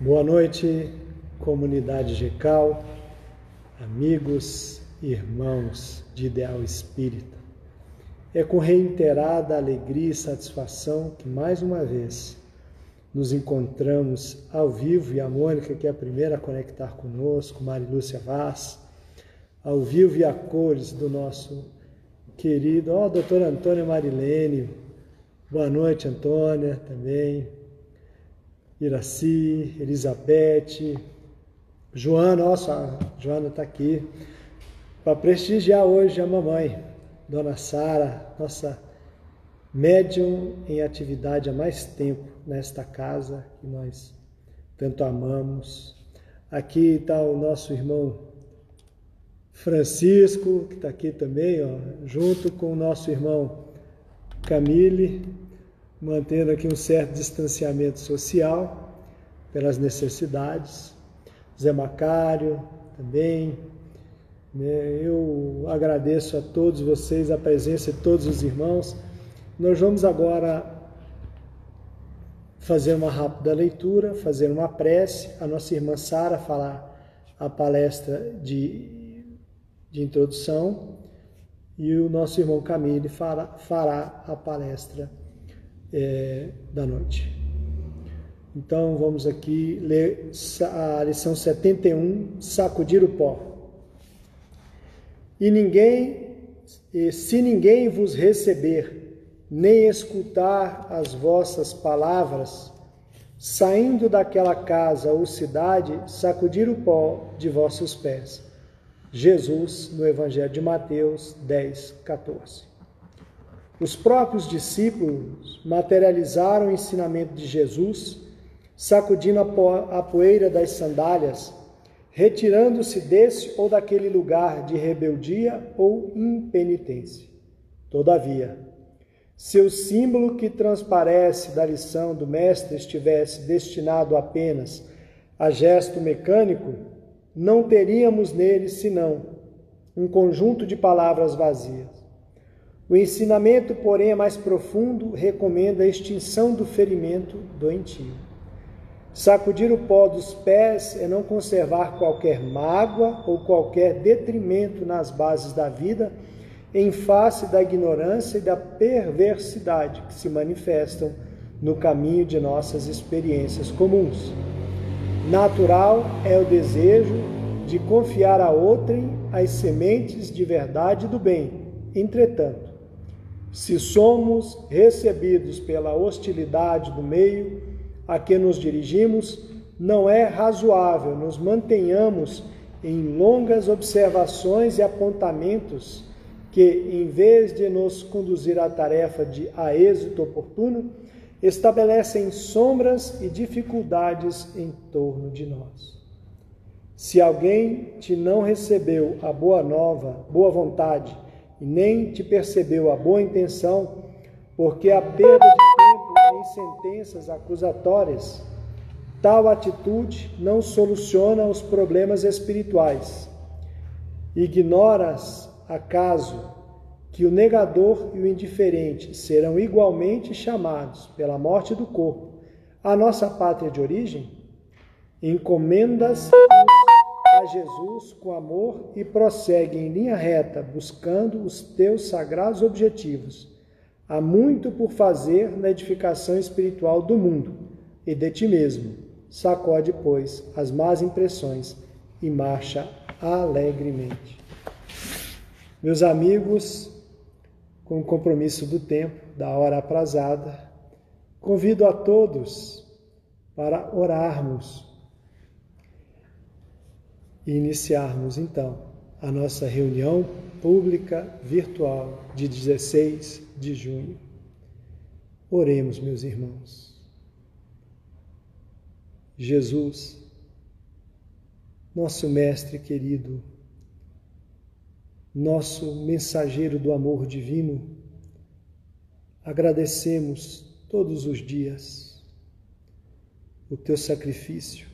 Boa noite, comunidade GECAL, amigos e irmãos de Ideal Espírita. É com reiterada alegria e satisfação que mais uma vez nos encontramos ao vivo e a Mônica, que é a primeira a conectar conosco, Marilúcia Vaz, ao vivo e a cores do nosso querido, ó, oh, doutor Antônio Marilene, boa noite, Antônia, também, Iraci, Elizabeth, Joana, nossa, Joana está aqui, para prestigiar hoje a mamãe, Dona Sara, nossa médium em atividade há mais tempo nesta casa que nós tanto amamos. Aqui está o nosso irmão Francisco, que está aqui também, ó, junto com o nosso irmão Camille, mantendo aqui um certo distanciamento social pelas necessidades. Zé Macário também. Né? Eu agradeço a todos vocês a presença de todos os irmãos. Nós vamos agora fazer uma rápida leitura, fazer uma prece. A nossa irmã Sara falar a palestra de, de introdução e o nosso irmão Camille fará, fará a palestra é, da noite. Então vamos aqui ler a lição 71, sacudir o pó. E ninguém, e se ninguém vos receber, nem escutar as vossas palavras, saindo daquela casa ou cidade, sacudir o pó de vossos pés. Jesus, no Evangelho de Mateus 10, 14. Os próprios discípulos materializaram o ensinamento de Jesus sacudindo a poeira das sandálias, retirando-se desse ou daquele lugar de rebeldia ou impenitência. Todavia, se o símbolo que transparece da lição do Mestre estivesse destinado apenas a gesto mecânico, não teríamos nele senão um conjunto de palavras vazias. O ensinamento, porém, é mais profundo, recomenda a extinção do ferimento doentio. Sacudir o pó dos pés é não conservar qualquer mágoa ou qualquer detrimento nas bases da vida, em face da ignorância e da perversidade que se manifestam no caminho de nossas experiências comuns. Natural é o desejo de confiar a outrem as sementes de verdade e do bem. Entretanto, se somos recebidos pela hostilidade do meio, a que nos dirigimos, não é razoável nos mantenhamos em longas observações e apontamentos que, em vez de nos conduzir à tarefa de a êxito oportuno, estabelecem sombras e dificuldades em torno de nós. Se alguém te não recebeu a boa nova, boa vontade, e nem te percebeu a boa intenção, porque a perda de em sentenças acusatórias, tal atitude não soluciona os problemas espirituais. Ignoras, acaso, que o negador e o indiferente serão igualmente chamados pela morte do corpo à nossa pátria de origem? Encomendas a Jesus com amor e prossegue em linha reta, buscando os teus sagrados objetivos Há muito por fazer na edificação espiritual do mundo e de ti mesmo. Sacode, pois, as más impressões e marcha alegremente. Meus amigos, com o compromisso do tempo, da hora aprazada, convido a todos para orarmos e iniciarmos então a nossa reunião pública virtual de 16 de junho. Oremos, meus irmãos. Jesus, nosso Mestre querido, nosso mensageiro do amor divino, agradecemos todos os dias o teu sacrifício,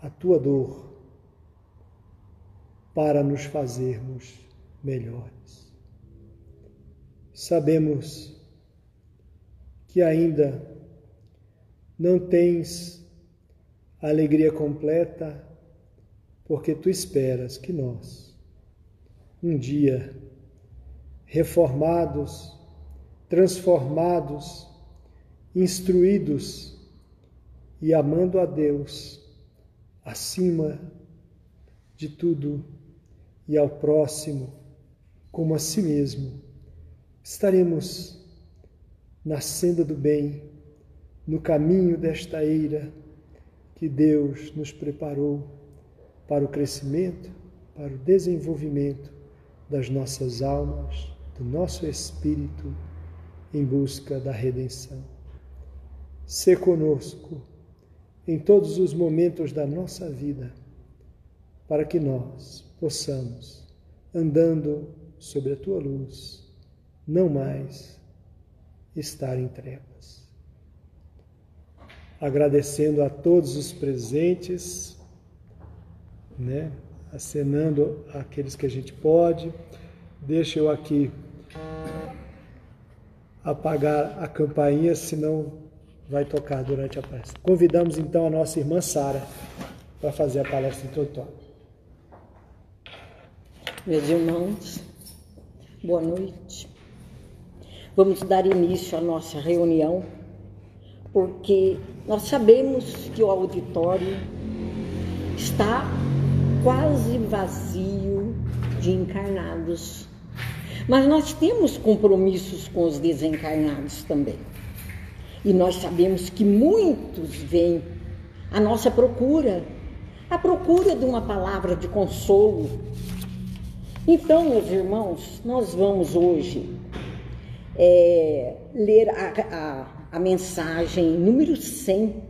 a tua dor, para nos fazermos melhores. Sabemos que ainda não tens a alegria completa, porque tu esperas que nós, um dia, reformados, transformados, instruídos e amando a Deus acima de tudo e ao próximo como a si mesmo, estaremos na senda do bem, no caminho desta eira que Deus nos preparou para o crescimento, para o desenvolvimento das nossas almas, do nosso espírito em busca da redenção. Se conosco em todos os momentos da nossa vida, para que nós possamos, andando sobre a tua luz, não mais estar em trevas. Agradecendo a todos os presentes, né? acenando aqueles que a gente pode. Deixa eu aqui apagar a campainha, senão vai tocar durante a palestra. Convidamos então a nossa irmã Sara para fazer a palestra introdutória. Meus irmãos, boa noite. Vamos dar início à nossa reunião, porque nós sabemos que o auditório está quase vazio de encarnados mas nós temos compromissos com os desencarnados também. E nós sabemos que muitos vêm à nossa procura, à procura de uma palavra de consolo. Então, meus irmãos, nós vamos hoje é, ler a, a, a mensagem número 100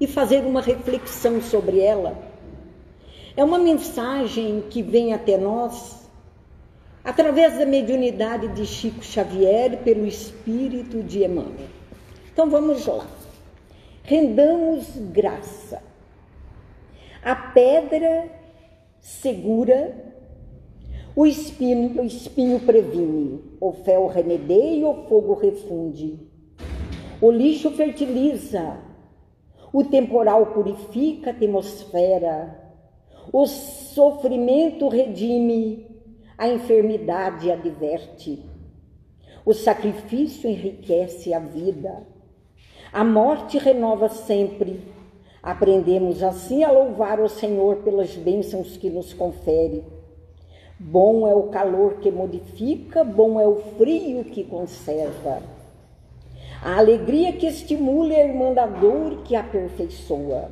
e fazer uma reflexão sobre ela. É uma mensagem que vem até nós através da mediunidade de Chico Xavier pelo espírito de Emmanuel. Então vamos lá. Rendamos graça. A pedra segura, o espinho, o espinho previne, o fel remedeia o fogo refunde. O lixo fertiliza, o temporal purifica a atmosfera, o sofrimento redime, a enfermidade adverte. O sacrifício enriquece a vida. A morte renova sempre. Aprendemos assim a louvar o Senhor pelas bênçãos que nos confere. Bom é o calor que modifica, bom é o frio que conserva. A alegria que estimula e a irmã da dor que aperfeiçoa.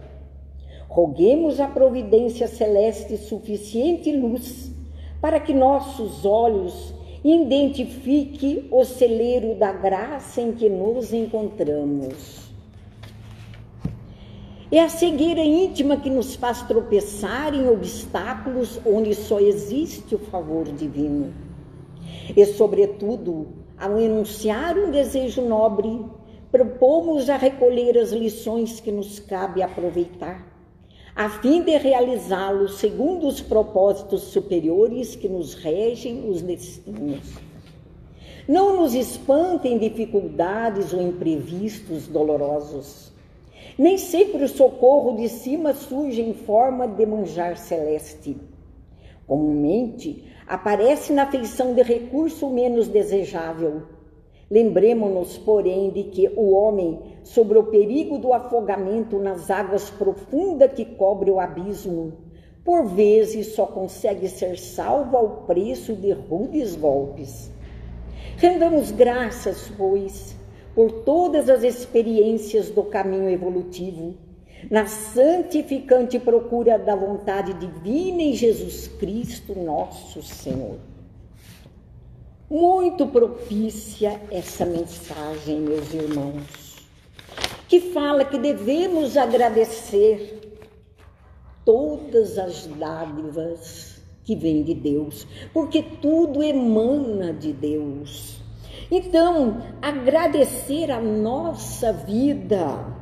Roguemos a providência celeste suficiente luz para que nossos olhos identifiquem o celeiro da graça em que nos encontramos. É a cegueira íntima que nos faz tropeçar em obstáculos onde só existe o favor divino. E, sobretudo, ao enunciar um desejo nobre, propomos a recolher as lições que nos cabe aproveitar a fim de realizá-lo segundo os propósitos superiores que nos regem os destinos. Não nos espantem dificuldades ou imprevistos dolorosos. Nem sempre o socorro de cima surge em forma de manjar celeste. Comumente, aparece na feição de recurso menos desejável, Lembremos-nos, porém, de que o homem, sobre o perigo do afogamento nas águas profundas que cobre o abismo, por vezes só consegue ser salvo ao preço de rudes golpes. Rendamos graças, pois, por todas as experiências do caminho evolutivo, na santificante procura da vontade divina em Jesus Cristo, nosso Senhor. Muito propícia essa mensagem, meus irmãos, que fala que devemos agradecer todas as dádivas que vêm de Deus, porque tudo emana de Deus. Então, agradecer a nossa vida,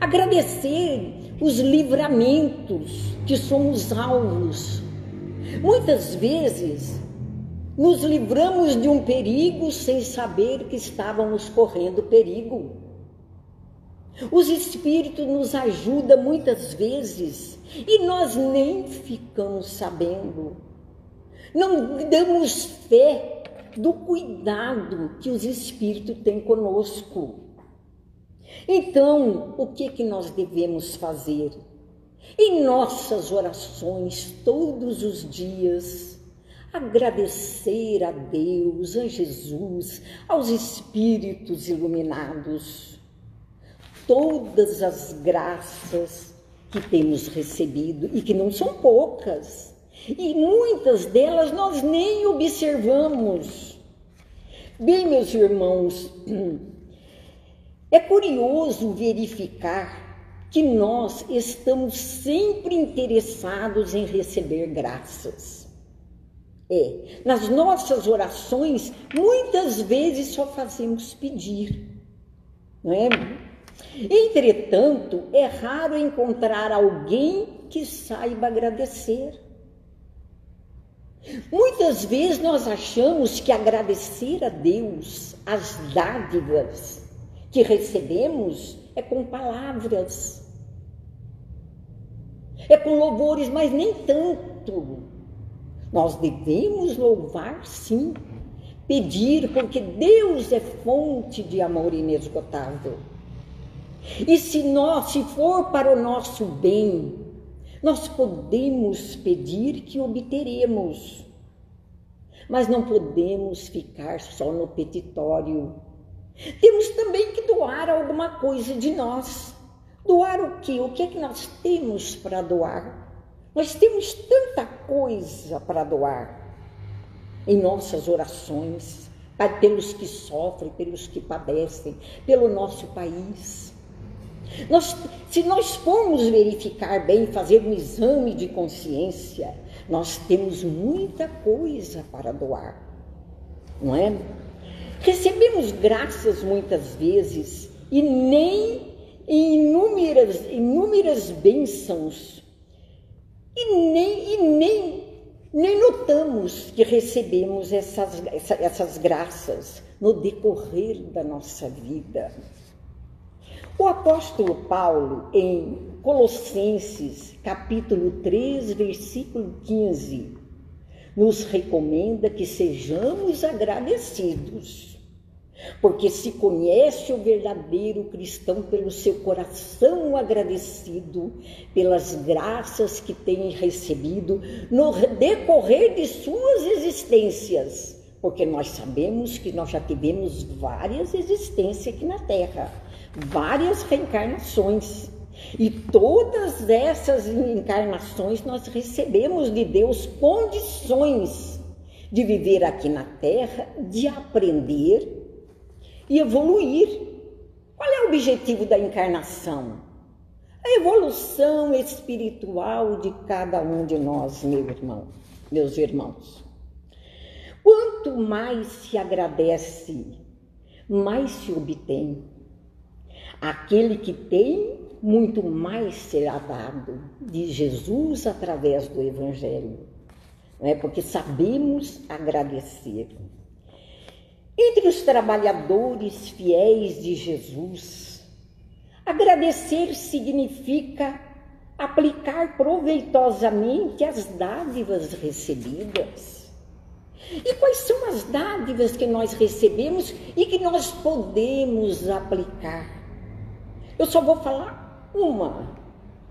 agradecer os livramentos que somos alvos. Muitas vezes nos livramos de um perigo sem saber que estávamos correndo perigo. Os espíritos nos ajudam muitas vezes e nós nem ficamos sabendo. Não damos fé do cuidado que os espíritos têm conosco. Então, o que que nós devemos fazer? Em nossas orações todos os dias, agradecer a Deus, a Jesus, aos espíritos iluminados, todas as graças que temos recebido e que não são poucas. E muitas delas nós nem observamos. Bem, meus irmãos, é curioso verificar que nós estamos sempre interessados em receber graças. É, nas nossas orações, muitas vezes só fazemos pedir, não é? Entretanto, é raro encontrar alguém que saiba agradecer. Muitas vezes nós achamos que agradecer a Deus as dádivas que recebemos é com palavras, é com louvores, mas nem tanto. Nós devemos louvar sim, pedir, porque Deus é fonte de amor inesgotável. E se nós, se for para o nosso bem, nós podemos pedir que obteremos. Mas não podemos ficar só no petitório. Temos também que doar alguma coisa de nós. Doar o quê? O que é que nós temos para doar? Nós temos tanta coisa para doar em nossas orações, pelos que sofrem, pelos que padecem, pelo nosso país. Nós, se nós formos verificar bem, fazer um exame de consciência, nós temos muita coisa para doar, não é? Recebemos graças muitas vezes e nem inúmeras, inúmeras bênçãos e nem, e nem, nem notamos que recebemos essas, essas graças no decorrer da nossa vida. O apóstolo Paulo, em Colossenses, capítulo 3, versículo 15, nos recomenda que sejamos agradecidos, porque se conhece o verdadeiro cristão pelo seu coração agradecido pelas graças que tem recebido no decorrer de suas existências, porque nós sabemos que nós já tivemos várias existências aqui na Terra várias reencarnações. E todas essas encarnações nós recebemos de Deus condições de viver aqui na Terra, de aprender e evoluir. Qual é o objetivo da encarnação? A evolução espiritual de cada um de nós, meu irmão, meus irmãos. Quanto mais se agradece, mais se obtém. Aquele que tem, muito mais será dado de Jesus através do Evangelho. Não é? Porque sabemos agradecer. Entre os trabalhadores fiéis de Jesus, agradecer significa aplicar proveitosamente as dádivas recebidas. E quais são as dádivas que nós recebemos e que nós podemos aplicar? Eu só vou falar uma: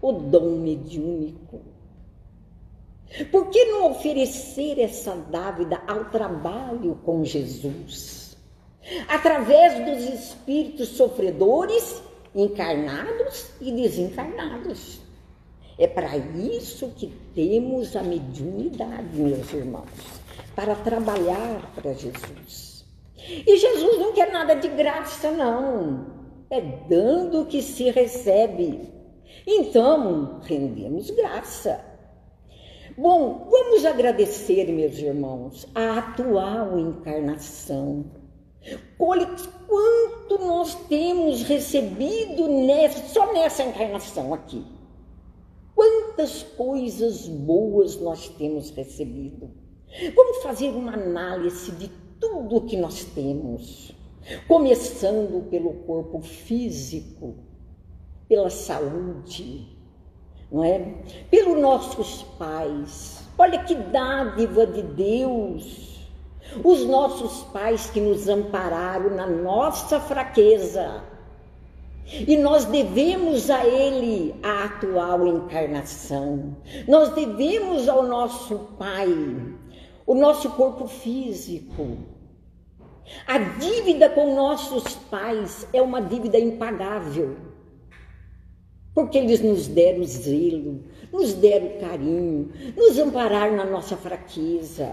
o dom mediúnico. Por que não oferecer essa dávida ao trabalho com Jesus? Através dos espíritos sofredores, encarnados e desencarnados. É para isso que temos a mediunidade, meus irmãos, para trabalhar para Jesus. E Jesus não quer nada de graça, não. É dando que se recebe. Então, rendemos graça. Bom, vamos agradecer, meus irmãos, a atual encarnação. Olha quanto nós temos recebido nessa, só nessa encarnação aqui. Quantas coisas boas nós temos recebido. Vamos fazer uma análise de tudo o que nós temos começando pelo corpo físico, pela saúde, não é? Pelos nossos pais. Olha que dádiva de Deus. Os nossos pais que nos ampararam na nossa fraqueza. E nós devemos a Ele a atual encarnação. Nós devemos ao nosso Pai o nosso corpo físico. A dívida com nossos pais é uma dívida impagável. Porque eles nos deram zelo, nos deram carinho, nos ampararam na nossa fraqueza,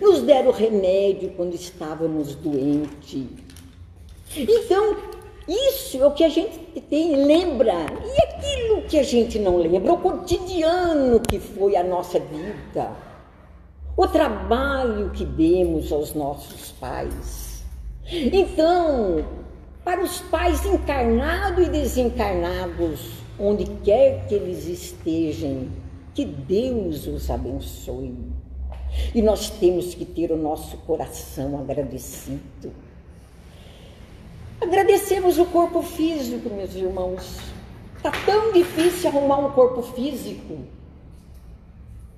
nos deram remédio quando estávamos doentes. Então, isso é o que a gente tem, lembra. E aquilo que a gente não lembra, o cotidiano que foi a nossa vida, o trabalho que demos aos nossos pais. Então, para os pais encarnados e desencarnados, onde quer que eles estejam, que Deus os abençoe. E nós temos que ter o nosso coração agradecido. Agradecemos o corpo físico, meus irmãos. Está tão difícil arrumar um corpo físico.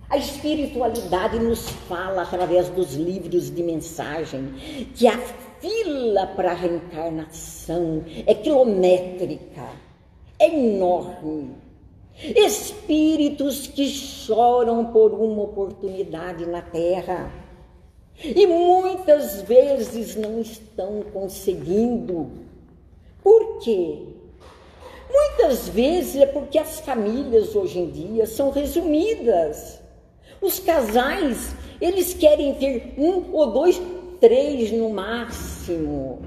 A espiritualidade nos fala através dos livros de mensagem que a fila para a reencarnação é quilométrica, é enorme. Espíritos que choram por uma oportunidade na Terra e muitas vezes não estão conseguindo. Por quê? Muitas vezes é porque as famílias hoje em dia são resumidas. Os casais, eles querem ter um ou dois, três no máximo.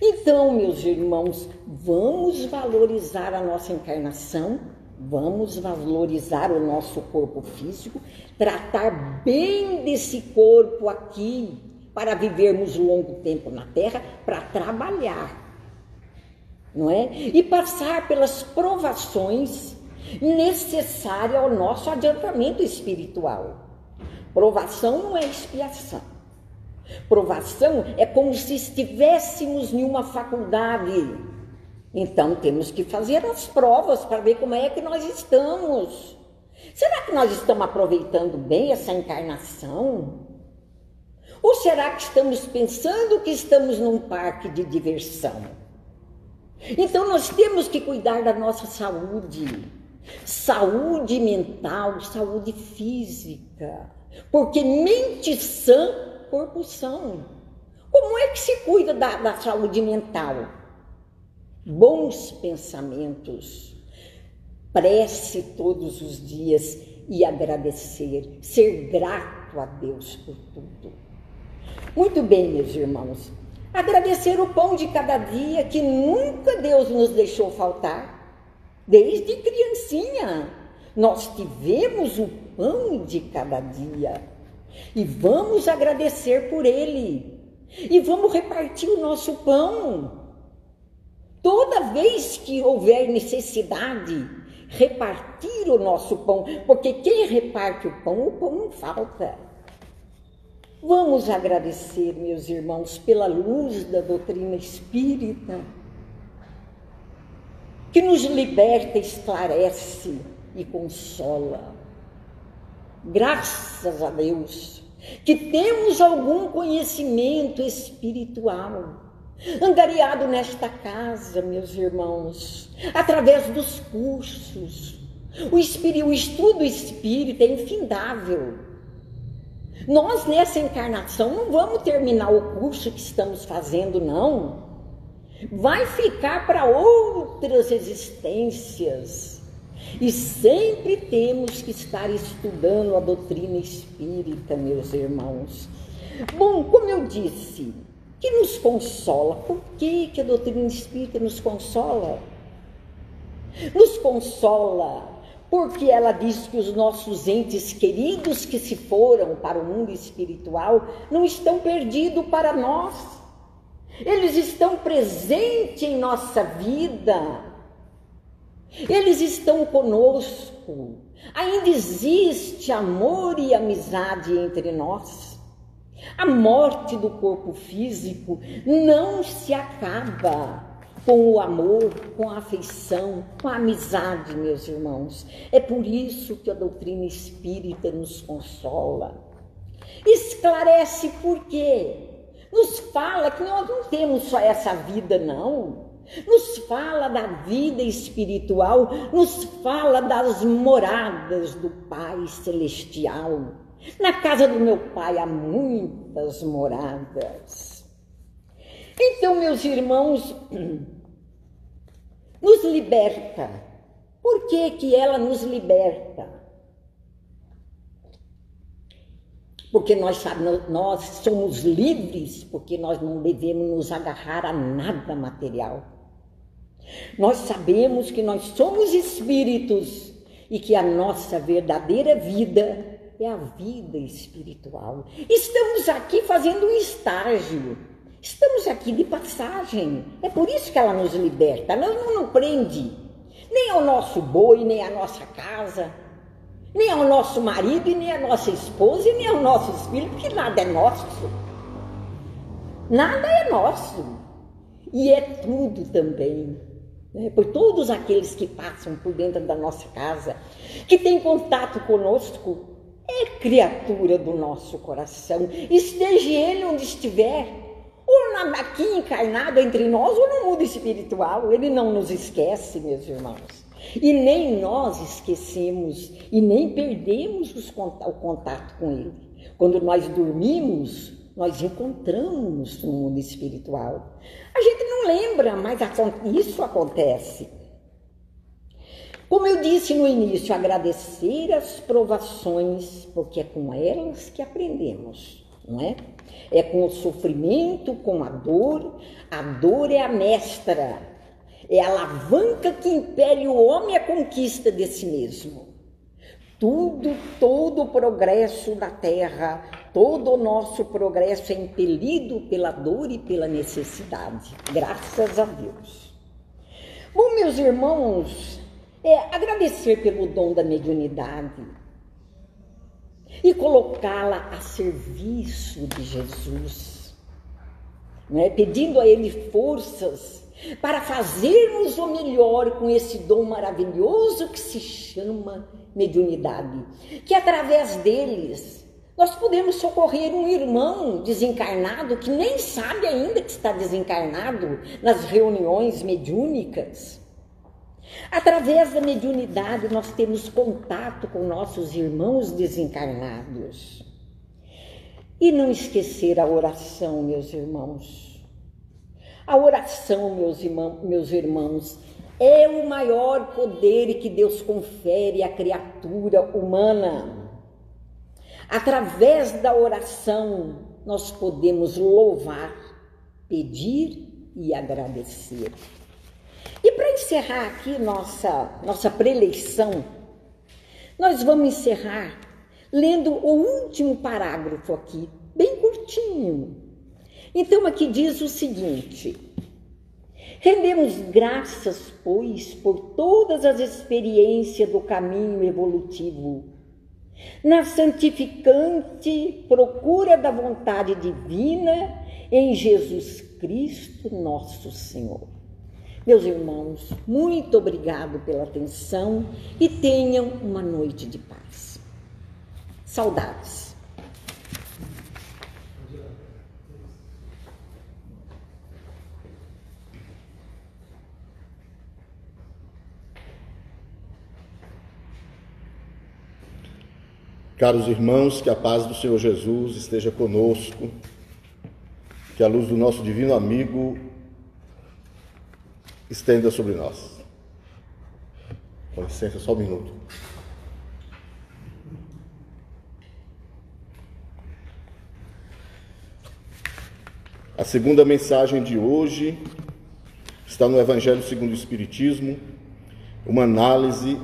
Então, meus irmãos, vamos valorizar a nossa encarnação, vamos valorizar o nosso corpo físico, tratar bem desse corpo aqui para vivermos longo tempo na terra, para trabalhar, não é? E passar pelas provações necessárias ao nosso adiantamento espiritual. Provação não é expiação. Provação é como se estivéssemos em uma faculdade. Então temos que fazer as provas para ver como é que nós estamos. Será que nós estamos aproveitando bem essa encarnação? Ou será que estamos pensando que estamos num parque de diversão? Então nós temos que cuidar da nossa saúde, saúde mental, saúde física, porque mente sã corpo são. Como é que se cuida da, da saúde mental? Bons pensamentos, prece todos os dias e agradecer, ser grato a Deus por tudo. Muito bem, meus irmãos. Agradecer o pão de cada dia que nunca Deus nos deixou faltar. Desde criancinha, nós tivemos o pão de cada dia. E vamos agradecer por ele. E vamos repartir o nosso pão. Toda vez que houver necessidade, repartir o nosso pão, porque quem reparte o pão, o pão não falta. Vamos agradecer, meus irmãos, pela luz da doutrina espírita, que nos liberta, esclarece e consola graças a Deus, que temos algum conhecimento espiritual angariado nesta casa, meus irmãos, através dos cursos. O, espírito, o estudo espírita é infindável. Nós, nessa encarnação, não vamos terminar o curso que estamos fazendo, não. Vai ficar para outras existências. E sempre temos que estar estudando a doutrina espírita, meus irmãos. Bom, como eu disse, que nos consola. Por que, que a doutrina espírita nos consola? Nos consola porque ela diz que os nossos entes queridos que se foram para o mundo espiritual não estão perdidos para nós. Eles estão presentes em nossa vida eles estão conosco. Ainda existe amor e amizade entre nós. A morte do corpo físico não se acaba. com o amor, com a afeição, com a amizade, meus irmãos. É por isso que a doutrina espírita nos consola. Esclarece por quê? Fala que nós não temos só essa vida, não. Nos fala da vida espiritual, nos fala das moradas do Pai Celestial. Na casa do meu Pai há muitas moradas. Então, meus irmãos, nos liberta. Por que, que ela nos liberta? Porque nós, nós somos livres, porque nós não devemos nos agarrar a nada material. Nós sabemos que nós somos espíritos e que a nossa verdadeira vida é a vida espiritual. Estamos aqui fazendo um estágio Estamos aqui de passagem. É por isso que ela nos liberta. Ela não nos prende nem ao nosso boi, nem à nossa casa, nem ao nosso marido, nem à nossa esposa, nem aos nossos filhos, porque nada é nosso. Nada é nosso. E é tudo também. Né? Por todos aqueles que passam por dentro da nossa casa, que têm contato conosco, é criatura do nosso coração. Esteja ele onde estiver, ou aqui encarnado entre nós, ou no mundo espiritual. Ele não nos esquece, meus irmãos. E nem nós esquecemos e nem perdemos os, o contato com Ele. Quando nós dormimos, nós encontramos no mundo espiritual. A gente não lembra, mas isso acontece. Como eu disse no início, agradecer as provações, porque é com elas que aprendemos, não é? É com o sofrimento, com a dor. A dor é a mestra, é a alavanca que impele o homem à conquista de si mesmo. Tudo, todo o progresso da terra, todo o nosso progresso é impelido pela dor e pela necessidade. Graças a Deus. Bom, meus irmãos, é agradecer pelo dom da mediunidade e colocá-la a serviço de Jesus, né? pedindo a Ele forças para fazermos o melhor com esse dom maravilhoso que se chama mediunidade, que através deles nós podemos socorrer um irmão desencarnado que nem sabe ainda que está desencarnado nas reuniões mediúnicas. Através da mediunidade, nós temos contato com nossos irmãos desencarnados. E não esquecer a oração, meus irmãos. A oração, meus irmãos, meus irmãos, é o maior poder que Deus confere à criatura humana. Através da oração, nós podemos louvar, pedir e agradecer. E para encerrar aqui nossa, nossa preleição, nós vamos encerrar lendo o último parágrafo aqui, bem curtinho. Então aqui diz o seguinte: Rendemos graças, pois, por todas as experiências do caminho evolutivo, na santificante procura da vontade divina em Jesus Cristo, nosso Senhor. Meus irmãos, muito obrigado pela atenção e tenham uma noite de paz. Saudades. Caros irmãos, que a paz do Senhor Jesus esteja conosco, que a luz do nosso divino amigo estenda sobre nós. Com licença, só um minuto. A segunda mensagem de hoje está no Evangelho segundo o Espiritismo, uma análise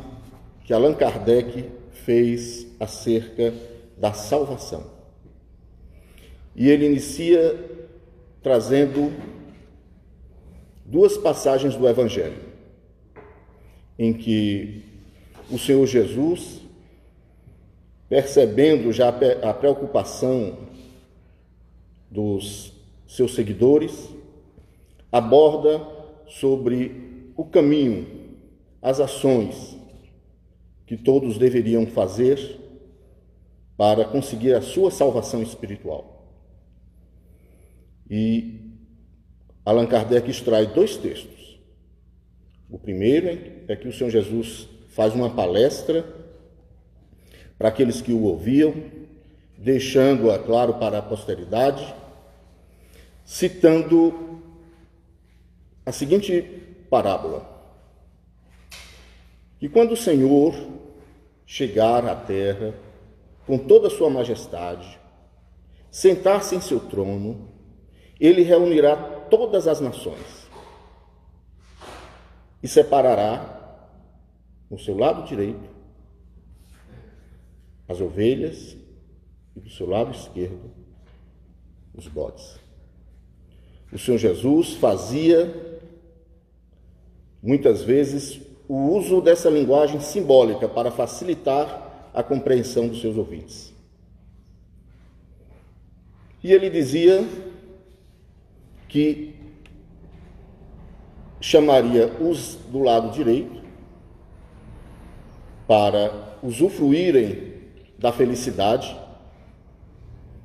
que Allan Kardec fez acerca da salvação. E ele inicia trazendo duas passagens do Evangelho, em que o Senhor Jesus, percebendo já a preocupação dos seus seguidores, aborda sobre o caminho, as ações que todos deveriam fazer para conseguir a sua salvação espiritual. E Allan Kardec extrai dois textos. O primeiro é que o Senhor Jesus faz uma palestra para aqueles que o ouviam, deixando-a claro para a posteridade, citando a seguinte parábola: que quando o Senhor chegar à terra com toda a sua majestade, sentar-se em seu trono, ele reunirá todas as nações e separará no seu lado direito as ovelhas e do seu lado esquerdo os bodes. O Senhor Jesus fazia muitas vezes o uso dessa linguagem simbólica para facilitar a compreensão dos seus ouvintes. E ele dizia que chamaria os do lado direito para usufruírem da felicidade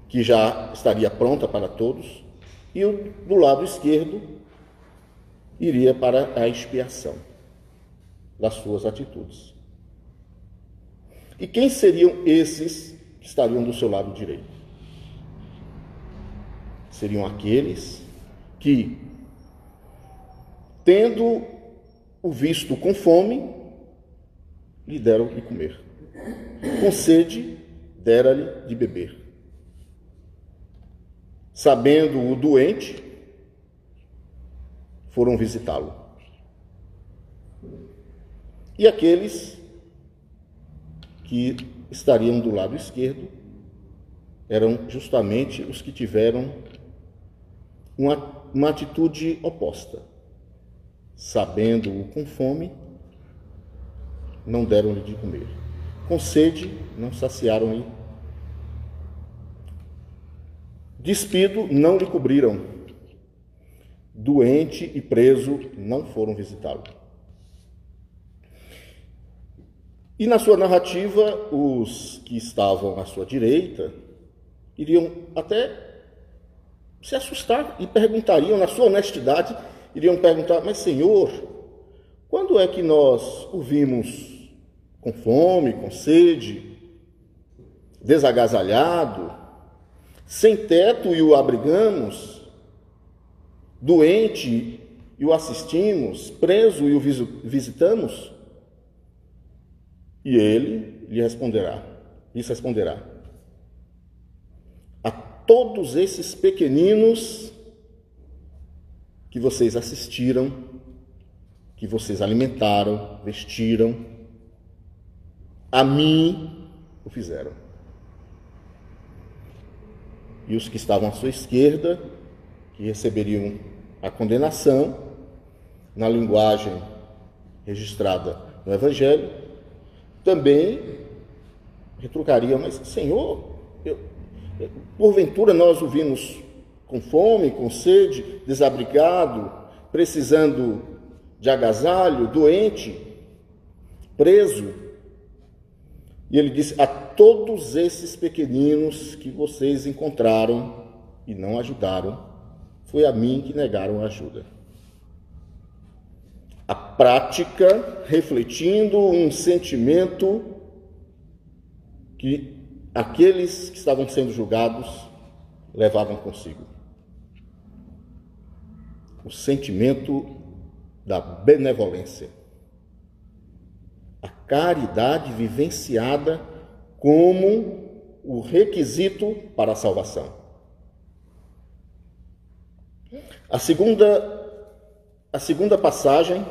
que já estaria pronta para todos, e o do lado esquerdo iria para a expiação das suas atitudes. E quem seriam esses que estariam do seu lado direito? Seriam aqueles que, tendo o visto com fome, lhe deram de comer. Com sede, dera-lhe de beber sabendo o doente, foram visitá-lo. E aqueles que estariam do lado esquerdo eram justamente os que tiveram uma, uma atitude oposta. Sabendo-o com fome, não deram-lhe de comer. Com sede, não saciaram-lhe Despido não lhe cobriram. Doente e preso não foram visitá-lo. E na sua narrativa, os que estavam à sua direita iriam até se assustar e perguntariam, na sua honestidade, iriam perguntar: Mas, Senhor, quando é que nós o vimos com fome, com sede, desagasalhado, sem teto e o abrigamos, doente e o assistimos, preso e o visitamos? E ele lhe responderá, lhes responderá: A todos esses pequeninos que vocês assistiram, que vocês alimentaram, vestiram, a mim o fizeram. E os que estavam à sua esquerda, que receberiam a condenação, na linguagem registrada no Evangelho, também retrucariam, mas Senhor, eu, porventura nós o vimos com fome, com sede, desabrigado, precisando de agasalho, doente, preso. E ele disse: A todos esses pequeninos que vocês encontraram e não ajudaram, foi a mim que negaram ajuda. A prática refletindo um sentimento que aqueles que estavam sendo julgados levavam consigo. O sentimento da benevolência. A caridade vivenciada como o requisito para a salvação. A segunda, a segunda passagem,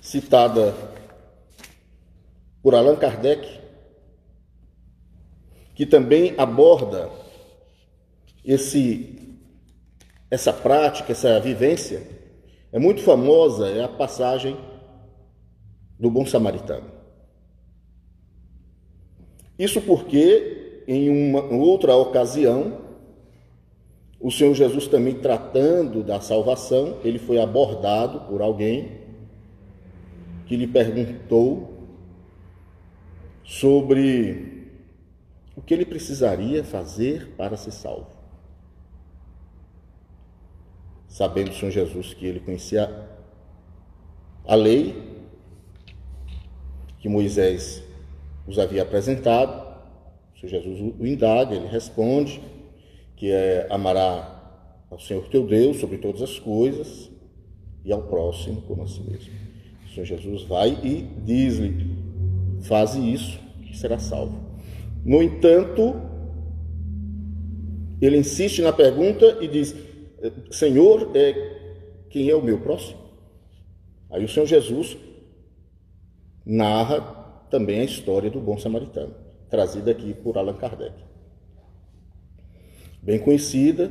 citada por Allan Kardec, que também aborda esse, essa prática, essa vivência, é muito famosa, é a passagem do bom samaritano. Isso porque, em uma outra ocasião, O Senhor Jesus também tratando da salvação, ele foi abordado por alguém que lhe perguntou sobre o que ele precisaria fazer para ser salvo. Sabendo o Senhor Jesus que ele conhecia a lei que Moisés os havia apresentado, o Senhor Jesus o indaga, ele responde que é amará ao Senhor teu Deus sobre todas as coisas e ao próximo como a si mesmo. O Senhor Jesus vai e diz-lhe: faze isso e será salvo. No entanto, ele insiste na pergunta e diz: Senhor, é, quem é o meu próximo? Aí o Senhor Jesus narra também a história do bom samaritano, trazida aqui por Allan Kardec. Bem conhecida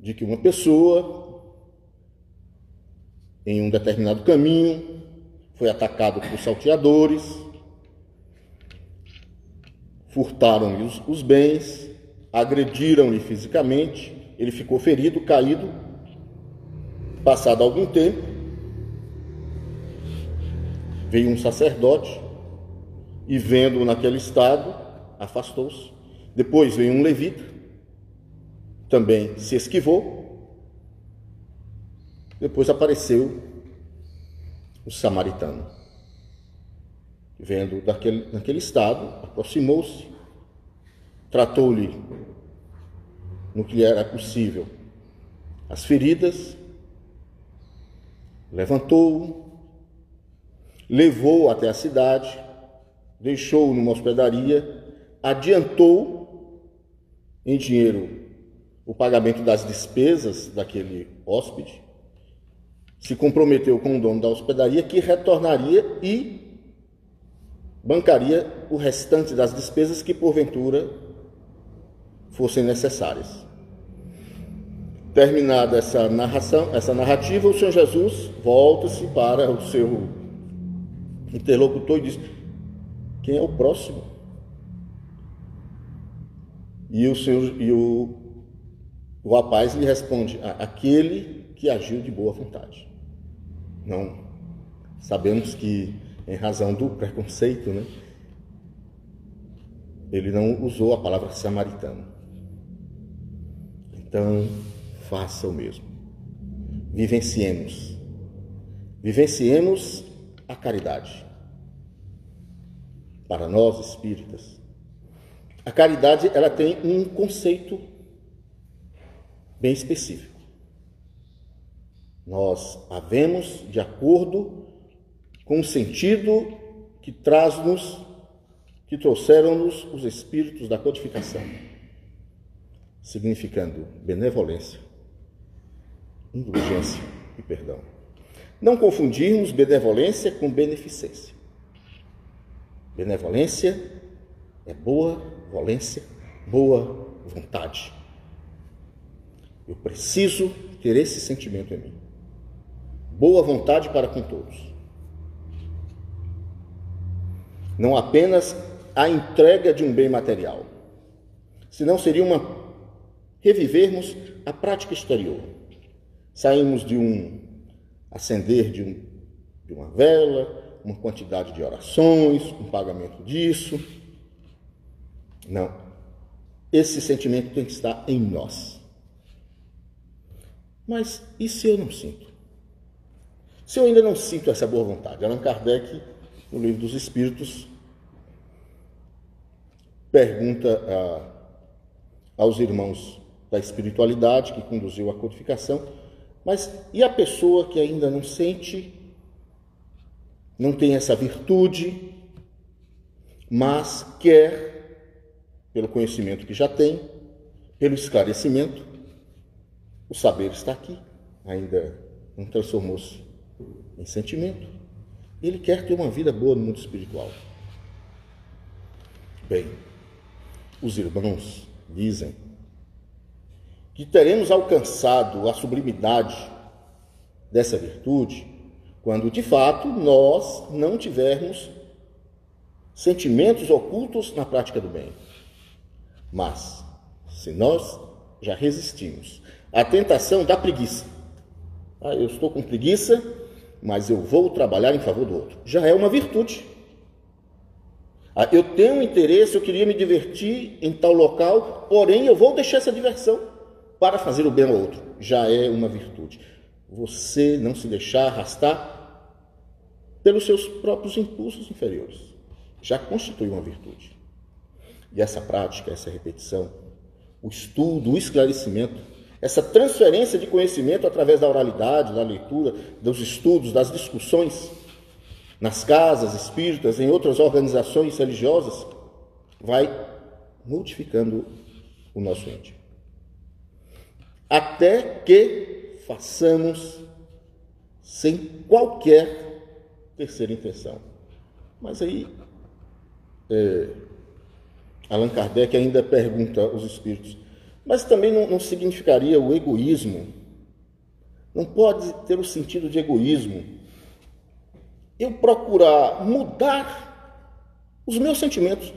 de que uma pessoa em um determinado caminho foi atacado por salteadores, furtaram-lhe os, os bens, agrediram-lhe fisicamente, ele ficou ferido, caído. Passado algum tempo, veio um sacerdote e, vendo-o naquele estado, afastou-se. Depois veio um levita, também se esquivou. Depois apareceu o samaritano. Vendo daquele, naquele estado, aproximou-se, tratou-lhe no que lhe era possível as feridas, levantou-o, levou-o até a cidade, deixou-o numa hospedaria, adiantou em dinheiro o pagamento das despesas daquele hóspede, se comprometeu com o dono da hospedaria que retornaria e bancaria o restante das despesas que porventura fossem necessárias. Terminada essa narração, essa narrativa, o Senhor Jesus volta-se para o seu interlocutor e diz: Quem é o próximo? E o Senhor e o, o rapaz lhe responde: Aquele que agiu de boa vontade. Não sabemos que, em razão do preconceito, né, ele não usou a palavra samaritano. Então, faça o mesmo. Vivenciemos. Vivenciemos a caridade. Para nós espíritas, a caridade ela tem um conceito bem específico. Nós a vemos de acordo com o sentido que traz-nos, que trouxeram-nos os espíritos da codificação significando benevolência, indulgência e perdão. Não confundirmos benevolência com beneficência. Benevolência é boa volência, boa vontade. Eu preciso ter esse sentimento em mim. Boa vontade para com todos. Não apenas a entrega de um bem material, senão seria uma revivermos a prática exterior. Saímos de um acender de, um, de uma vela, uma quantidade de orações, um pagamento disso. Não. Esse sentimento tem que estar em nós. Mas e se eu não sinto? Se eu ainda não sinto essa boa vontade? Allan Kardec, no livro dos Espíritos, pergunta a, aos irmãos da espiritualidade que conduziu à codificação. Mas e a pessoa que ainda não sente, não tem essa virtude, mas quer, pelo conhecimento que já tem, pelo esclarecimento, o saber está aqui, ainda não transformou-se em sentimento. Ele quer ter uma vida boa no mundo espiritual. Bem, os irmãos dizem que teremos alcançado a sublimidade dessa virtude quando de fato nós não tivermos sentimentos ocultos na prática do bem. Mas, se nós já resistimos. A tentação da preguiça. Ah, eu estou com preguiça, mas eu vou trabalhar em favor do outro. Já é uma virtude. Ah, eu tenho um interesse, eu queria me divertir em tal local, porém eu vou deixar essa diversão para fazer o bem ao outro. Já é uma virtude. Você não se deixar arrastar pelos seus próprios impulsos inferiores. Já constitui uma virtude. E essa prática, essa repetição, o estudo, o esclarecimento, essa transferência de conhecimento através da oralidade, da leitura, dos estudos, das discussões, nas casas espíritas, em outras organizações religiosas, vai modificando o nosso íntimo. Até que façamos sem qualquer terceira intenção. Mas aí, é, Allan Kardec ainda pergunta aos espíritos, mas também não, não significaria o egoísmo? Não pode ter o sentido de egoísmo eu procurar mudar os meus sentimentos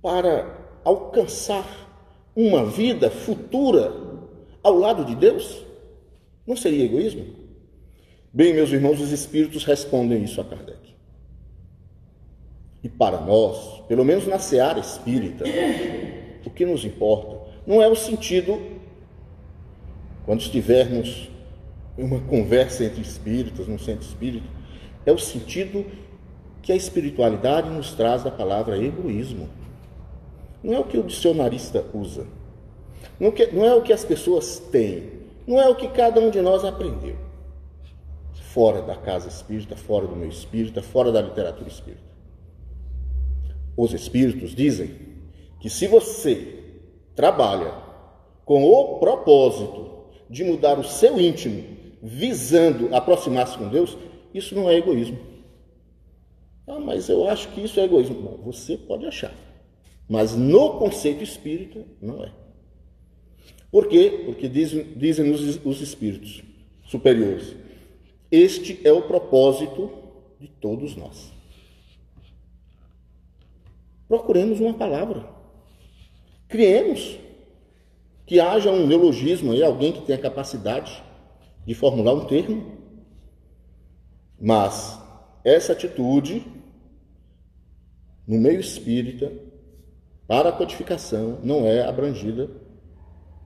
para alcançar uma vida futura ao lado de Deus? Não seria egoísmo? Bem, meus irmãos, os espíritos respondem isso a Kardec. E para nós, pelo menos na seara espírita, o que nos importa não é o sentido, quando estivermos em uma conversa entre espíritas, num centro espírita, é o sentido que a espiritualidade nos traz da palavra egoísmo. Não é o que o dicionarista usa, não é o que as pessoas têm, não é o que cada um de nós aprendeu. Fora da casa espírita, fora do meu espírita, fora da literatura espírita. Os espíritos dizem que se você trabalha com o propósito de mudar o seu íntimo, visando aproximar-se com Deus, isso não é egoísmo. Ah, mas eu acho que isso é egoísmo. Bom, você pode achar. Mas no conceito espírita, não é. Por quê? Porque dizem, dizem os, os espíritos superiores: este é o propósito de todos nós. Procuremos uma palavra. Criemos que haja um neologismo aí, alguém que tenha capacidade de formular um termo mas essa atitude, no meio espírita, para a codificação, não é abrangida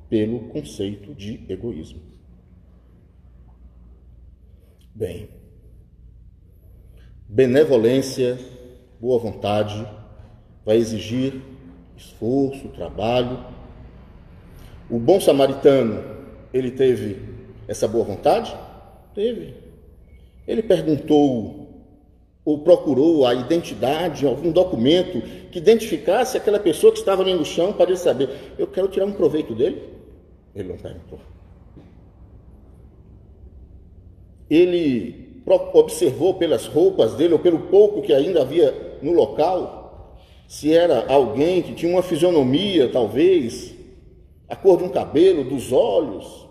pelo conceito de egoísmo. Bem, benevolência, boa vontade, vai exigir esforço, trabalho. O bom samaritano, ele teve essa boa vontade? Teve. Ele perguntou ou procurou a identidade, algum documento que identificasse aquela pessoa que estava ali no chão para ele saber, eu quero tirar um proveito dele? Ele não perguntou. Ele observou pelas roupas dele, ou pelo pouco que ainda havia no local, se era alguém que tinha uma fisionomia, talvez, a cor de um cabelo, dos olhos,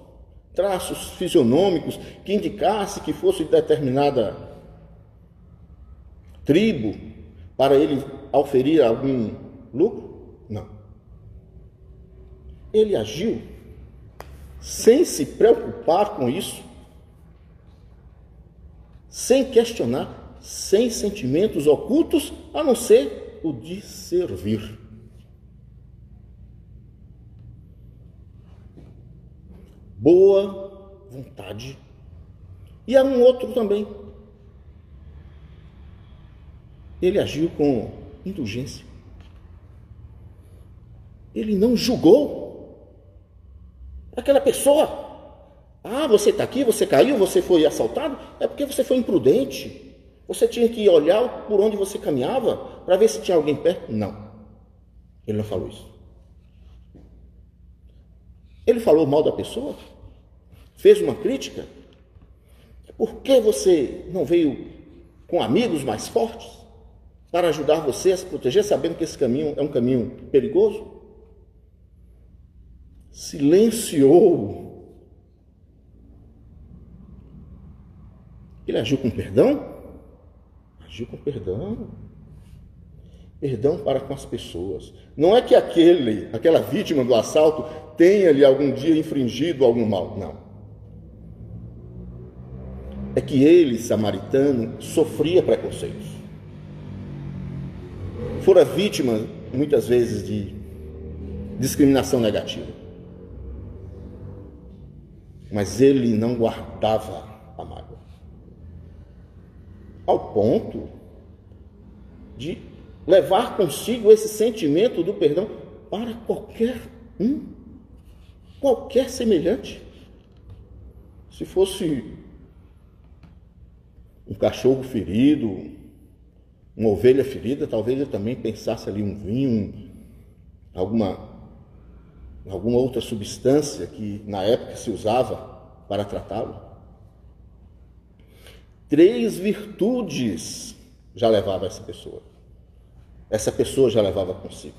traços fisionômicos que indicasse que fosse determinada tribo para ele auferir algum lucro? Não. Ele agiu sem se preocupar com isso, sem questionar, sem sentimentos ocultos, a não ser o de servir. boa vontade. E há um outro também. Ele agiu com indulgência. Ele não julgou aquela pessoa. Ah, você está aqui, você caiu, você foi assaltado, é porque você foi imprudente. Você tinha que olhar por onde você caminhava para ver se tinha alguém perto. Não. Ele não falou isso. Ele falou mal da pessoa? fez uma crítica? Por que você não veio com amigos mais fortes para ajudar você a se proteger, sabendo que esse caminho é um caminho perigoso? Silenciou. Ele agiu com perdão? Agiu com perdão. perdão para com as pessoas. Não é que aquele, aquela vítima do assalto tenha lhe algum dia infringido algum mal, não. É que ele, samaritano, sofria preconceitos. Fora vítima, muitas vezes, de discriminação negativa. Mas ele não guardava. Ao ponto de levar consigo esse sentimento do perdão para qualquer um, qualquer semelhante. Se fosse um cachorro ferido, uma ovelha ferida, talvez ele também pensasse ali um vinho, alguma, alguma outra substância que na época se usava para tratá-lo. Três virtudes já levava essa pessoa essa pessoa já levava consigo.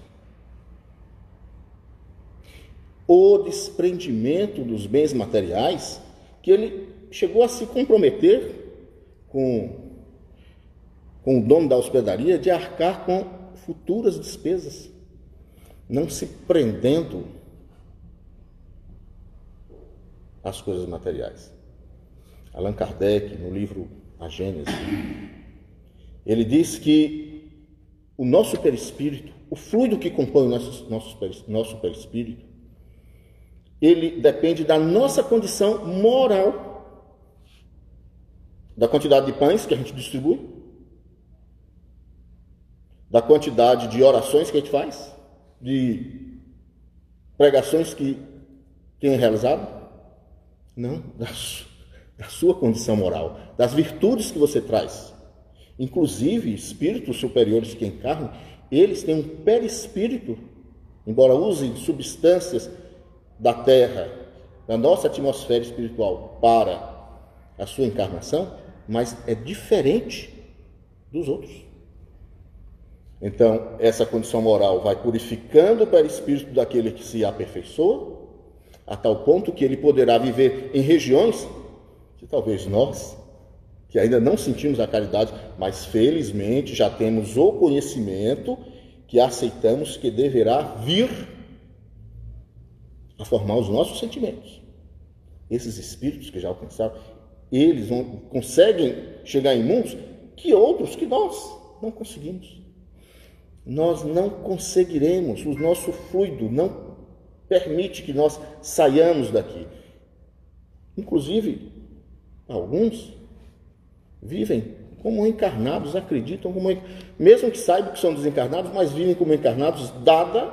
O desprendimento dos bens materiais, que ele chegou a se comprometer com, com o dono da hospedaria de arcar com futuras despesas, não se prendendo às coisas materiais. Allan Kardec, no livro A Gênese, ele diz que o nosso perispírito, o fluido que compõe o nosso, nosso, nosso perispírito, ele depende da nossa condição moral, da quantidade de pães que a gente distribui, da quantidade de orações que a gente faz, de pregações que tem realizado. Não, da, da sua condição moral, das virtudes que você traz. Inclusive, espíritos superiores que encarnam, eles têm um perispírito, embora usem substâncias da Terra, da nossa atmosfera espiritual, para a sua encarnação, mas é diferente dos outros. Então, essa condição moral vai purificando o perispírito daquele que se aperfeiçoa, a tal ponto que ele poderá viver em regiões que talvez nós que ainda não sentimos a caridade, mas felizmente já temos o conhecimento que aceitamos que deverá vir a formar os nossos sentimentos. Esses espíritos que já alcançaram, eles vão, conseguem chegar em mundos que outros, que nós não conseguimos. Nós não conseguiremos, o nosso fluido não permite que nós saiamos daqui. Inclusive, alguns vivem como encarnados, acreditam como mesmo que saibam que são desencarnados, mas vivem como encarnados, dada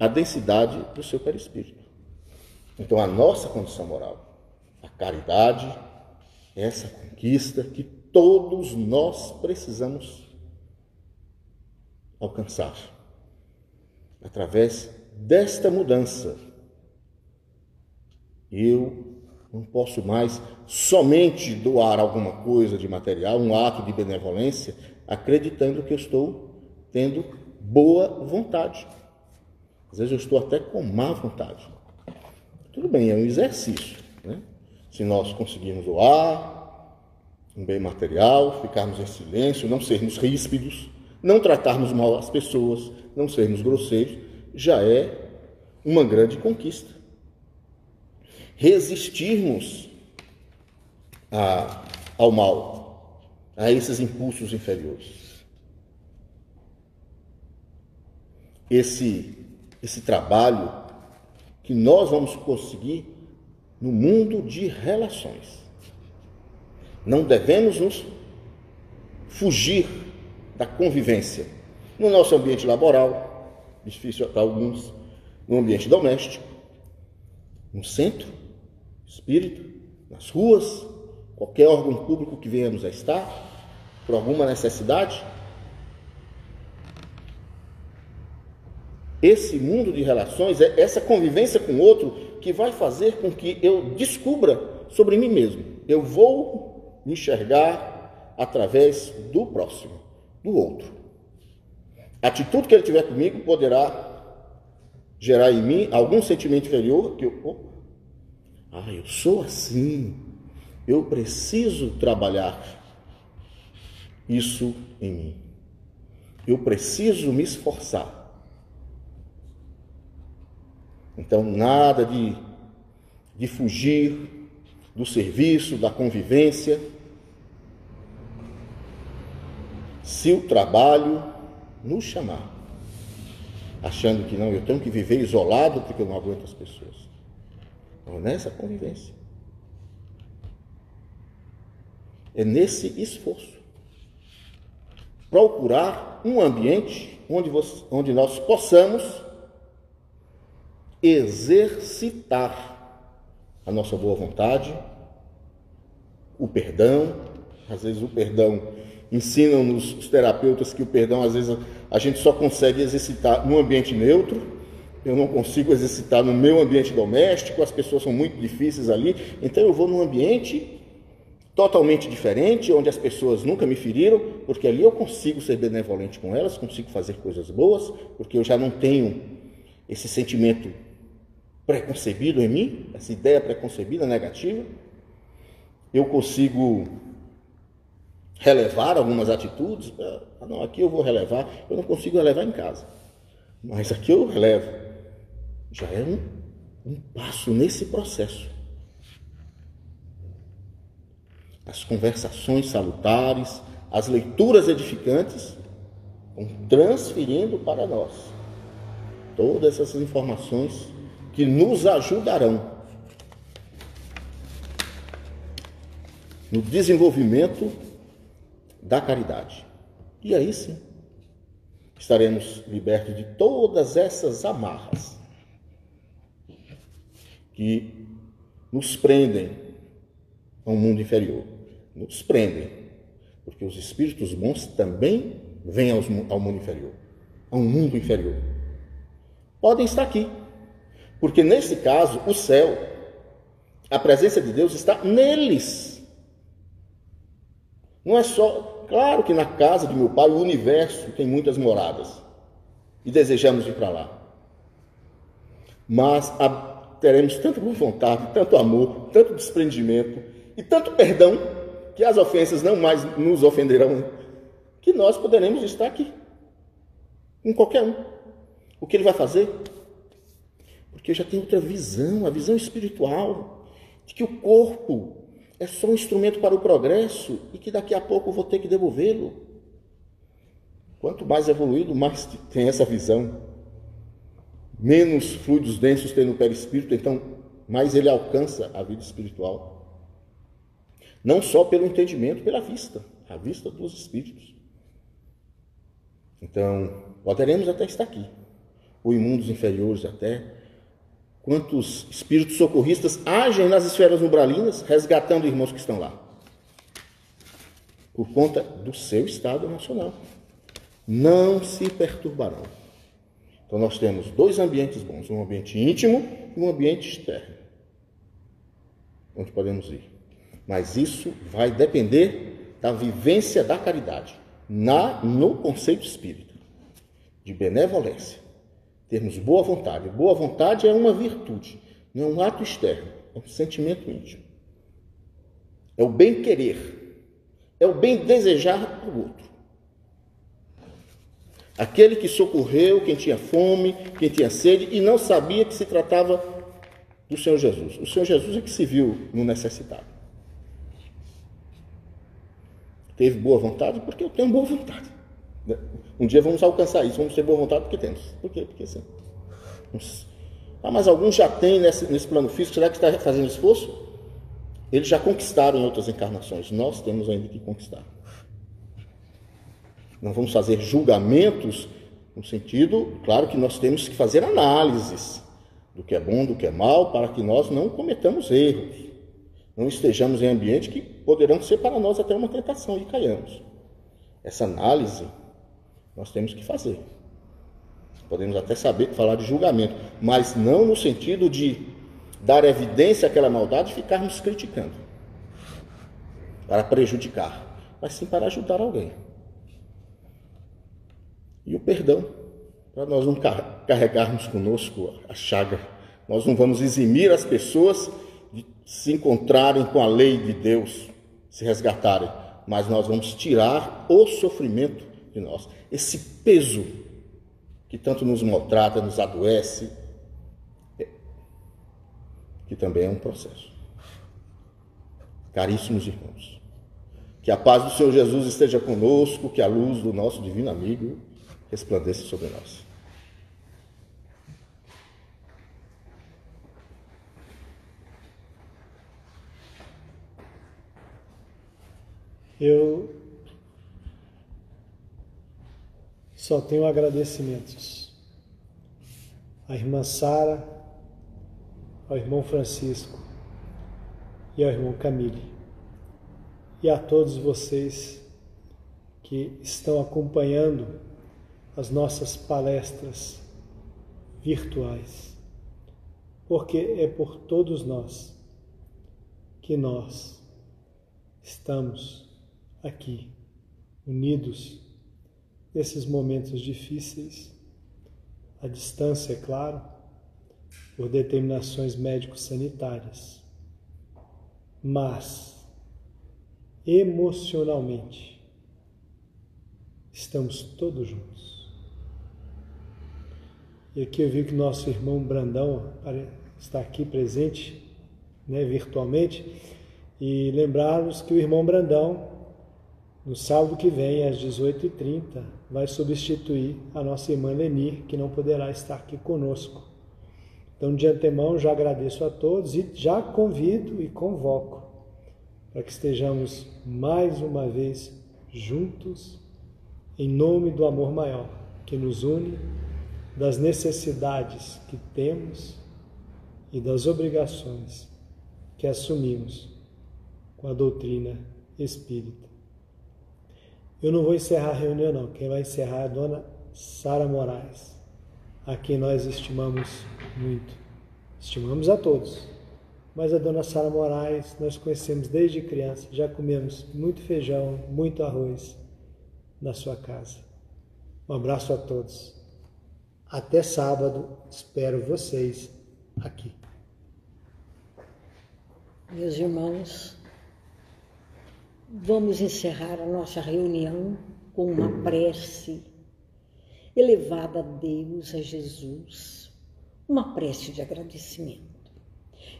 a densidade do seu perispírito. Então, a nossa condição moral, a caridade, essa conquista que todos nós precisamos alcançar através desta mudança. Eu não posso mais somente doar alguma coisa de material, um ato de benevolência, acreditando que eu estou tendo boa vontade. Às vezes eu estou até com má vontade. Tudo bem, é um exercício. Né? Se nós conseguirmos doar um bem material, ficarmos em silêncio, não sermos ríspidos, não tratarmos mal as pessoas, não sermos grosseiros, já é uma grande conquista resistirmos a, ao mal, a esses impulsos inferiores. Esse, esse trabalho que nós vamos conseguir no mundo de relações. Não devemos nos fugir da convivência no nosso ambiente laboral, difícil para alguns, no ambiente doméstico, no centro espírito, nas ruas, qualquer órgão público que venhamos a estar, por alguma necessidade. Esse mundo de relações é essa convivência com o outro que vai fazer com que eu descubra sobre mim mesmo. Eu vou me enxergar através do próximo, do outro. A atitude que ele tiver comigo poderá gerar em mim algum sentimento inferior que eu, ah, eu sou assim. Eu preciso trabalhar isso em mim. eu preciso me esforçar. Então, nada de, de fugir do serviço, da convivência. Se o trabalho nos chamar, achando que não, eu tenho que viver isolado porque eu não aguento as pessoas. Nessa convivência. É nesse esforço. Procurar um ambiente onde, você, onde nós possamos exercitar a nossa boa vontade, o perdão. Às vezes o perdão ensinam-nos os terapeutas que o perdão às vezes a gente só consegue exercitar num ambiente neutro. Eu não consigo exercitar no meu ambiente doméstico, as pessoas são muito difíceis ali, então eu vou num ambiente totalmente diferente, onde as pessoas nunca me feriram, porque ali eu consigo ser benevolente com elas, consigo fazer coisas boas, porque eu já não tenho esse sentimento preconcebido em mim, essa ideia preconcebida negativa. Eu consigo relevar algumas atitudes. Ah, não, aqui eu vou relevar, eu não consigo relevar em casa. Mas aqui eu relevo. Já é um, um passo nesse processo. As conversações salutares, as leituras edificantes vão transferindo para nós todas essas informações que nos ajudarão no desenvolvimento da caridade. E aí sim, estaremos libertos de todas essas amarras que nos prendem a um mundo inferior. Nos prendem, porque os espíritos bons também vêm ao mundo inferior, a um mundo inferior. Podem estar aqui, porque nesse caso, o céu, a presença de Deus está neles. Não é só, claro que na casa de meu pai, o universo tem muitas moradas e desejamos ir para lá. Mas a, teremos tanta boa vontade, tanto amor, tanto desprendimento e tanto perdão que as ofensas não mais nos ofenderão, que nós poderemos estar aqui, com qualquer um. O que ele vai fazer? Porque já tenho outra visão, a visão espiritual, de que o corpo é só um instrumento para o progresso e que daqui a pouco vou ter que devolvê-lo. Quanto mais evoluído, mais tem essa visão. Menos fluidos densos tem no perispírito, então mais ele alcança a vida espiritual. Não só pelo entendimento, pela vista, a vista dos espíritos. Então, poderemos até estar aqui, ou em mundos inferiores até, quantos espíritos socorristas agem nas esferas umbralinas, resgatando irmãos que estão lá. Por conta do seu estado emocional. Não se perturbarão. Então nós temos dois ambientes bons, um ambiente íntimo e um ambiente externo. Onde podemos ir. Mas isso vai depender da vivência da caridade, na no conceito espírita, de benevolência termos boa vontade. Boa vontade é uma virtude, não é um ato externo, é um sentimento íntimo. É o bem querer, é o bem desejar para o outro. Aquele que socorreu quem tinha fome, quem tinha sede e não sabia que se tratava do Senhor Jesus. O Senhor Jesus é que se viu no necessitado. Teve boa vontade porque eu tenho boa vontade. Um dia vamos alcançar isso, vamos ter boa vontade porque temos. Por quê? Porque sim. Ah, mas alguns já têm nesse, nesse plano físico, será que está fazendo esforço? Eles já conquistaram em outras encarnações, nós temos ainda que conquistar. Não vamos fazer julgamentos no sentido, claro que nós temos que fazer análises do que é bom, do que é mal, para que nós não cometamos erros. Não estejamos em ambiente que poderão ser para nós até uma tentação e caiamos. Essa análise nós temos que fazer. Podemos até saber falar de julgamento, mas não no sentido de dar evidência àquela maldade e ficarmos criticando para prejudicar, mas sim para ajudar alguém. E o perdão, para nós não carregarmos conosco a chaga, nós não vamos eximir as pessoas de se encontrarem com a lei de Deus, se resgatarem, mas nós vamos tirar o sofrimento de nós. Esse peso que tanto nos maltrata, nos adoece, é, que também é um processo. Caríssimos irmãos, que a paz do Senhor Jesus esteja conosco, que a luz do nosso divino amigo resplandeça sobre nós. Eu só tenho agradecimentos à irmã Sara, ao irmão Francisco e ao irmão Camille e a todos vocês que estão acompanhando as nossas palestras virtuais, porque é por todos nós que nós estamos aqui, unidos nesses momentos difíceis, à distância, é claro, por determinações médico-sanitárias, mas emocionalmente estamos todos juntos. E aqui eu vi que nosso irmão Brandão está aqui presente, né, virtualmente, e lembrarmos que o irmão Brandão no sábado que vem, às 18h30, vai substituir a nossa irmã Leni, que não poderá estar aqui conosco. Então, de antemão, já agradeço a todos e já convido e convoco para que estejamos mais uma vez juntos, em nome do amor maior que nos une, das necessidades que temos e das obrigações que assumimos com a doutrina espírita. Eu não vou encerrar a reunião, não. Quem vai encerrar é a dona Sara Moraes, a quem nós estimamos muito. Estimamos a todos. Mas a dona Sara Moraes nós conhecemos desde criança, já comemos muito feijão, muito arroz na sua casa. Um abraço a todos. Até sábado, espero vocês aqui. Meus irmãos, Vamos encerrar a nossa reunião com uma prece elevada a Deus, a Jesus, uma prece de agradecimento.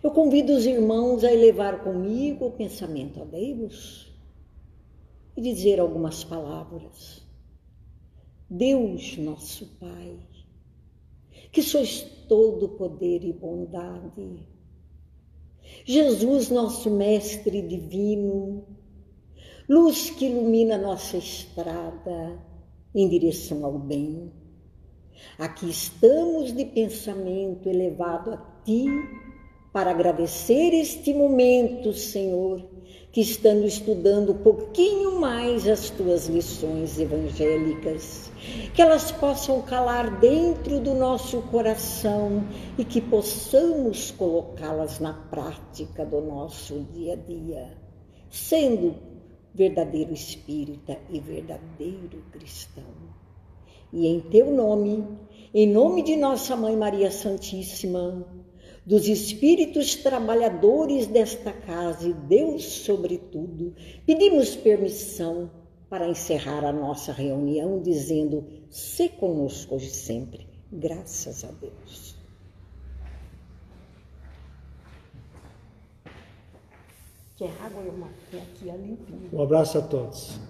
Eu convido os irmãos a elevar comigo o pensamento a Deus e dizer algumas palavras. Deus, nosso Pai, que sois todo poder e bondade. Jesus, nosso Mestre divino, luz que ilumina nossa estrada em direção ao bem. Aqui estamos de pensamento elevado a Ti para agradecer este momento, Senhor, que estando estudando um pouquinho mais as Tuas lições evangélicas, que elas possam calar dentro do nosso coração e que possamos colocá-las na prática do nosso dia a dia, sendo verdadeiro espírita e verdadeiro cristão. E em teu nome, em nome de nossa Mãe Maria Santíssima, dos espíritos trabalhadores desta casa e Deus sobretudo, pedimos permissão para encerrar a nossa reunião dizendo: se conosco hoje sempre. Graças a Deus. que água e fé aqui é limpinha. Um abraço a todos.